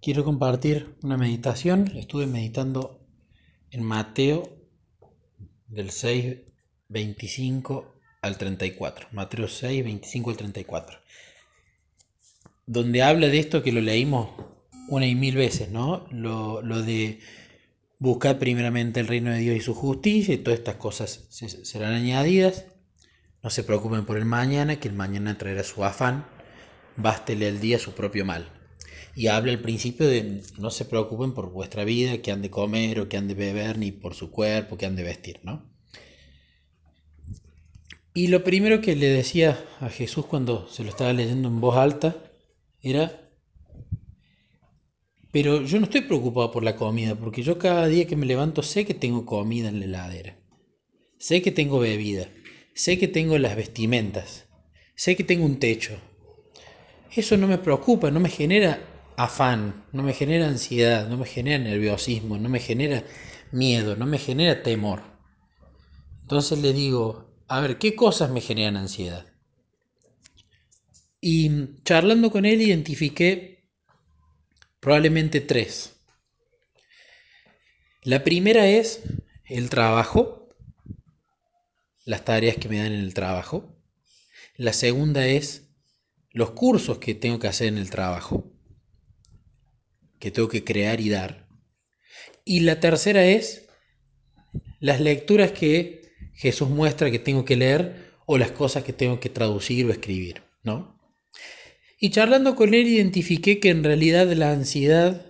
quiero compartir una meditación. Estuve meditando en Mateo del 6, 25 al 34. Mateo 6, 25 al 34. Donde habla de esto que lo leímos una y mil veces, ¿no? Lo, de buscar primeramente el reino de Dios y su justicia y todas estas cosas serán añadidas. No se preocupen por el mañana, que el mañana traerá su afán. Bástele el día su propio mal y habla al principio de no se preocupen por vuestra vida, que han de comer o que han de beber, ni por su cuerpo, que han de vestir, ¿no? Y lo primero que le decía a Jesús cuando se lo estaba leyendo en voz alta era, pero yo no estoy preocupado por la comida, porque yo cada día que me levanto sé que tengo comida en la heladera, sé que tengo bebida, sé que tengo las vestimentas, sé que tengo un techo. Eso no me preocupa, no me genera afán, no me genera ansiedad, no me genera nerviosismo, no me genera miedo, no me genera temor. Entonces le digo, a ver, ¿qué cosas me generan ansiedad? Y charlando con él identifiqué probablemente tres. La primera es el trabajo, las tareas que me dan en el trabajo. La segunda es los cursos que tengo que hacer en el trabajo que tengo que crear y dar. Y la tercera es las lecturas que Jesús muestra que tengo que leer o las cosas que tengo que traducir o escribir, ¿no? Y charlando con él identifiqué que en realidad la ansiedad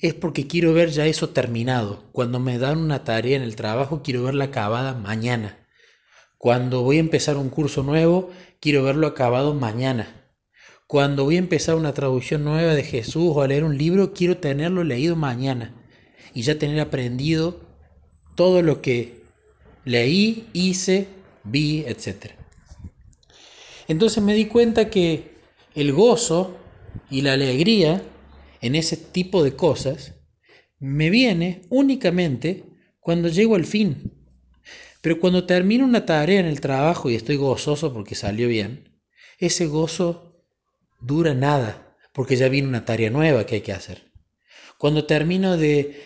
es porque quiero ver ya eso terminado. Cuando me dan una tarea en el trabajo, quiero verla acabada mañana. Cuando voy a empezar un curso nuevo, quiero verlo acabado mañana. Cuando voy a empezar una traducción nueva de Jesús o a leer un libro, quiero tenerlo leído mañana y ya tener aprendido todo lo que leí, hice, vi, etc. Entonces me di cuenta que el gozo y la alegría en ese tipo de cosas me viene únicamente cuando llego al fin. Pero cuando termino una tarea en el trabajo y estoy gozoso porque salió bien, ese gozo dura nada, porque ya viene una tarea nueva que hay que hacer. Cuando termino de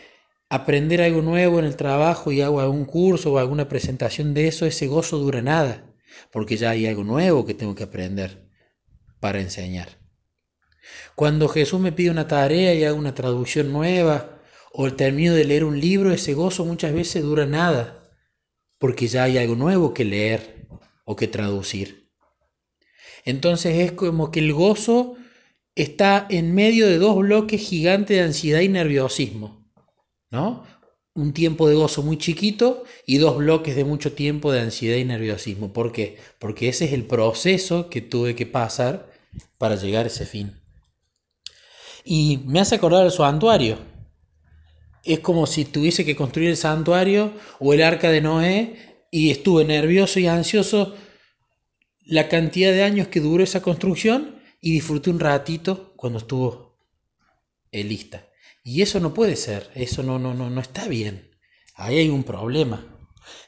aprender algo nuevo en el trabajo y hago algún curso o alguna presentación de eso, ese gozo dura nada, porque ya hay algo nuevo que tengo que aprender para enseñar. Cuando Jesús me pide una tarea y hago una traducción nueva, o termino de leer un libro, ese gozo muchas veces dura nada, porque ya hay algo nuevo que leer o que traducir. Entonces es como que el gozo está en medio de dos bloques gigantes de ansiedad y nerviosismo, ¿no? Un tiempo de gozo muy chiquito y dos bloques de mucho tiempo de ansiedad y nerviosismo. ¿Por qué? Porque ese es el proceso que tuve que pasar para llegar a ese fin. Y me hace acordar el santuario. Es como si tuviese que construir el santuario o el arca de Noé y estuve nervioso y ansioso la cantidad de años que duró esa construcción y disfruté un ratito cuando estuvo eh, lista. Y eso no puede ser, eso no, no, no, no está bien. Ahí hay un problema.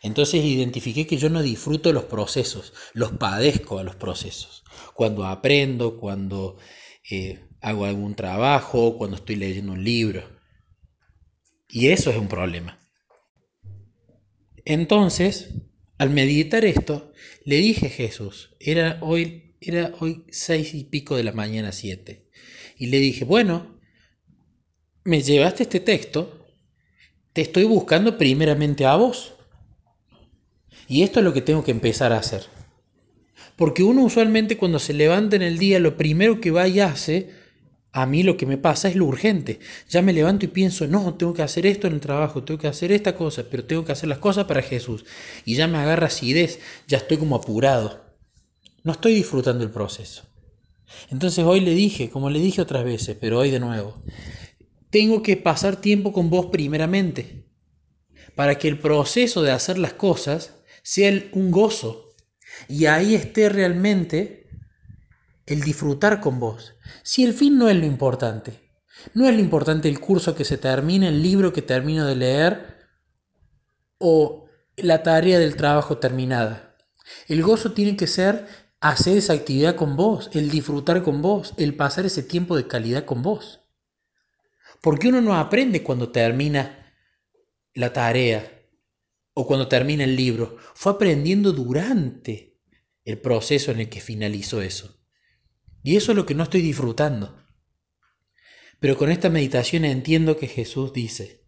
Entonces identifiqué que yo no disfruto los procesos, los padezco a los procesos. Cuando aprendo, cuando eh, hago algún trabajo, cuando estoy leyendo un libro. Y eso es un problema. Entonces, al meditar esto, le dije a Jesús, era hoy, era hoy seis y pico de la mañana, siete, y le dije, bueno, me llevaste este texto, te estoy buscando primeramente a vos. Y esto es lo que tengo que empezar a hacer. Porque uno usualmente cuando se levanta en el día, lo primero que va y hace a mí lo que me pasa es lo urgente. Ya me levanto y pienso, no, tengo que hacer esto en el trabajo, tengo que hacer esta cosa, pero tengo que hacer las cosas para Jesús. Y ya me agarra acidez, ya estoy como apurado. No estoy disfrutando el proceso. Entonces hoy le dije, como le dije otras veces, pero hoy de nuevo, tengo que pasar tiempo con vos primeramente, para que el proceso de hacer las cosas sea un gozo. Y ahí esté realmente el disfrutar con vos. Si el fin no es lo importante, no es lo importante el curso que se termine, el libro que termino de leer o la tarea del trabajo terminada. El gozo tiene que ser hacer esa actividad con vos, el disfrutar con vos, el pasar ese tiempo de calidad con vos. Porque uno no aprende cuando termina la tarea o cuando termina el libro. Fue aprendiendo durante el proceso en el que finalizó eso. Y eso es lo que no estoy disfrutando. Pero con esta meditación entiendo que Jesús dice,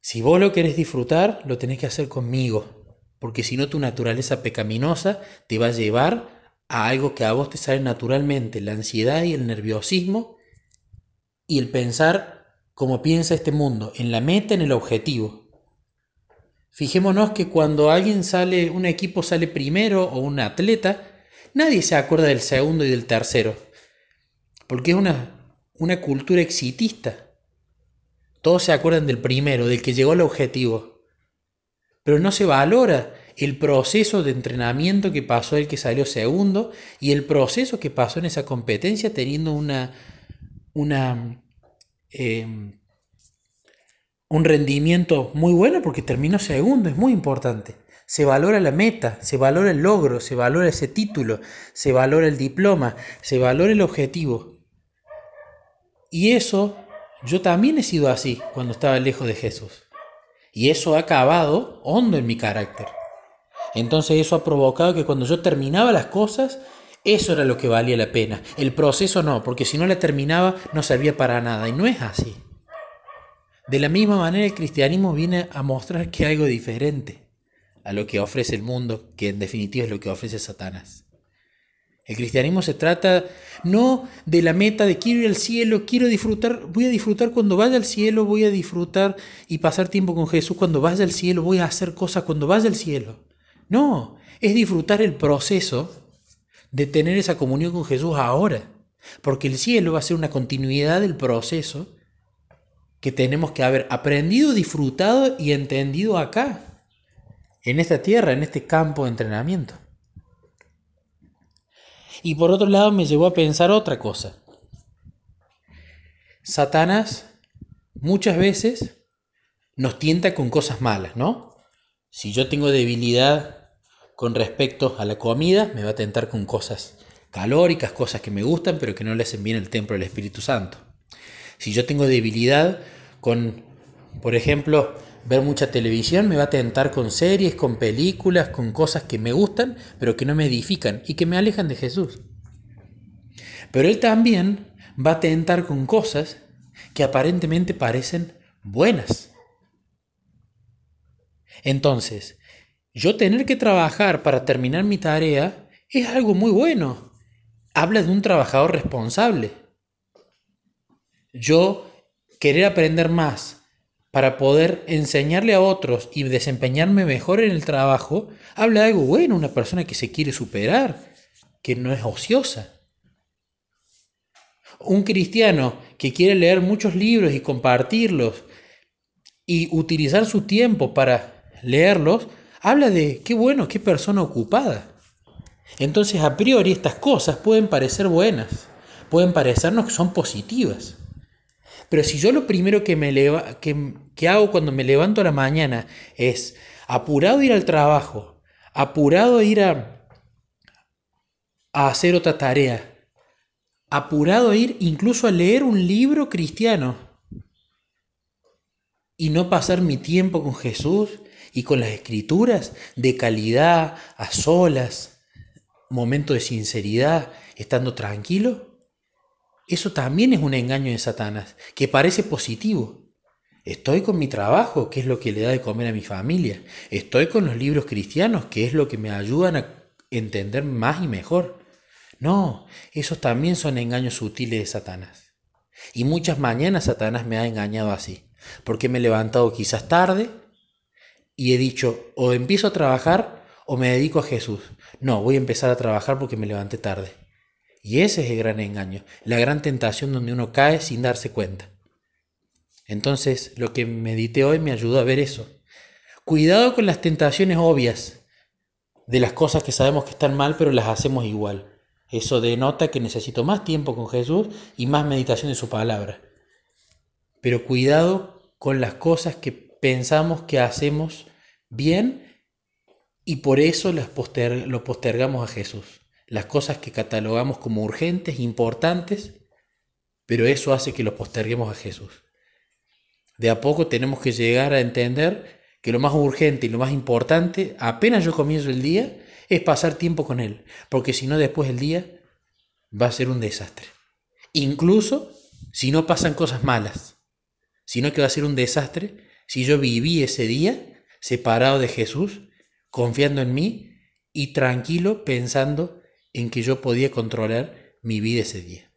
si vos lo querés disfrutar, lo tenés que hacer conmigo, porque si no tu naturaleza pecaminosa te va a llevar a algo que a vos te sale naturalmente, la ansiedad y el nerviosismo y el pensar como piensa este mundo, en la meta, en el objetivo. Fijémonos que cuando alguien sale, un equipo sale primero o un atleta, nadie se acuerda del segundo y del tercero, porque es una, una cultura exitista. Todos se acuerdan del primero, del que llegó al objetivo. Pero no se valora el proceso de entrenamiento que pasó el que salió segundo y el proceso que pasó en esa competencia teniendo una, una eh, un rendimiento muy bueno porque terminó segundo, es muy importante. Se valora la meta, se valora el logro, se valora ese título, se valora el diploma, se valora el objetivo. Y eso, yo también he sido así cuando estaba lejos de Jesús. Y eso ha acabado hondo en mi carácter. Entonces eso ha provocado que cuando yo terminaba las cosas, eso era lo que valía la pena. El proceso no, porque si no la terminaba no servía para nada. Y no es así. De la misma manera el cristianismo viene a mostrar que hay algo diferente a lo que ofrece el mundo, que en definitiva es lo que ofrece Satanás. El cristianismo se trata no de la meta de quiero ir al cielo, quiero disfrutar, voy a disfrutar cuando vaya al cielo, voy a disfrutar y pasar tiempo con Jesús, cuando vaya al cielo, voy a hacer cosas cuando vaya al cielo. No, es disfrutar el proceso de tener esa comunión con Jesús ahora, porque el cielo va a ser una continuidad del proceso que tenemos que haber aprendido, disfrutado y entendido acá, en esta tierra, en este campo de entrenamiento. Y por otro lado me llevó a pensar otra cosa. Satanás muchas veces nos tienta con cosas malas, ¿no? Si yo tengo debilidad con respecto a la comida, me va a tentar con cosas calóricas, cosas que me gustan, pero que no le hacen bien el templo del Espíritu Santo. Si yo tengo debilidad con, por ejemplo, ver mucha televisión, me va a tentar con series, con películas, con cosas que me gustan, pero que no me edifican y que me alejan de Jesús. Pero Él también va a tentar con cosas que aparentemente parecen buenas. Entonces, yo tener que trabajar para terminar mi tarea es algo muy bueno. Habla de un trabajador responsable yo querer aprender más para poder enseñarle a otros y desempeñarme mejor en el trabajo, habla de algo bueno, una persona que se quiere superar, que no es ociosa. Un cristiano que quiere leer muchos libros y compartirlos y utilizar su tiempo para leerlos, habla de qué bueno, qué persona ocupada. Entonces, a priori, estas cosas pueden parecer buenas, pueden parecernos que son positivas. Pero si yo lo primero que, me que, hago cuando me levanto a la mañana es apurado ir al trabajo, apurado ir a, a hacer otra tarea, apurado a ir incluso a leer un libro cristiano y no pasar mi tiempo con Jesús y con las escrituras de calidad, a solas, momento de sinceridad, estando tranquilo, eso también es un engaño de Satanás, que parece positivo. Estoy con mi trabajo, que es lo que le da de comer a mi familia. Estoy con los libros cristianos, que es lo que me ayudan a entender más y mejor. No, esos también son engaños sutiles de Satanás. Y muchas mañanas Satanás me ha engañado así, porque me he levantado quizás tarde y he dicho, o empiezo a trabajar o me dedico a Jesús. No, voy a empezar a trabajar porque me levanté tarde. Y ese es el gran engaño, la gran tentación donde uno cae sin darse cuenta. Entonces, lo que medité hoy me ayudó a ver eso. Cuidado con las tentaciones obvias de las cosas que sabemos que están mal, pero las hacemos igual. Eso denota que necesito más tiempo con Jesús y más meditación de su palabra. Pero cuidado con las cosas que pensamos que hacemos bien y por eso las lo postergamos a Jesús las cosas que catalogamos como urgentes, importantes, pero eso hace que lo posterguemos a Jesús. De a poco tenemos que llegar a entender que lo más urgente y lo más importante, apenas yo comienzo el día, es pasar tiempo con Él, porque si no después el día va a ser un desastre. Incluso si no pasan cosas malas, sino que va a ser un desastre si yo viví ese día separado de Jesús, confiando en mí y tranquilo pensando en que yo podía controlar mi vida ese día.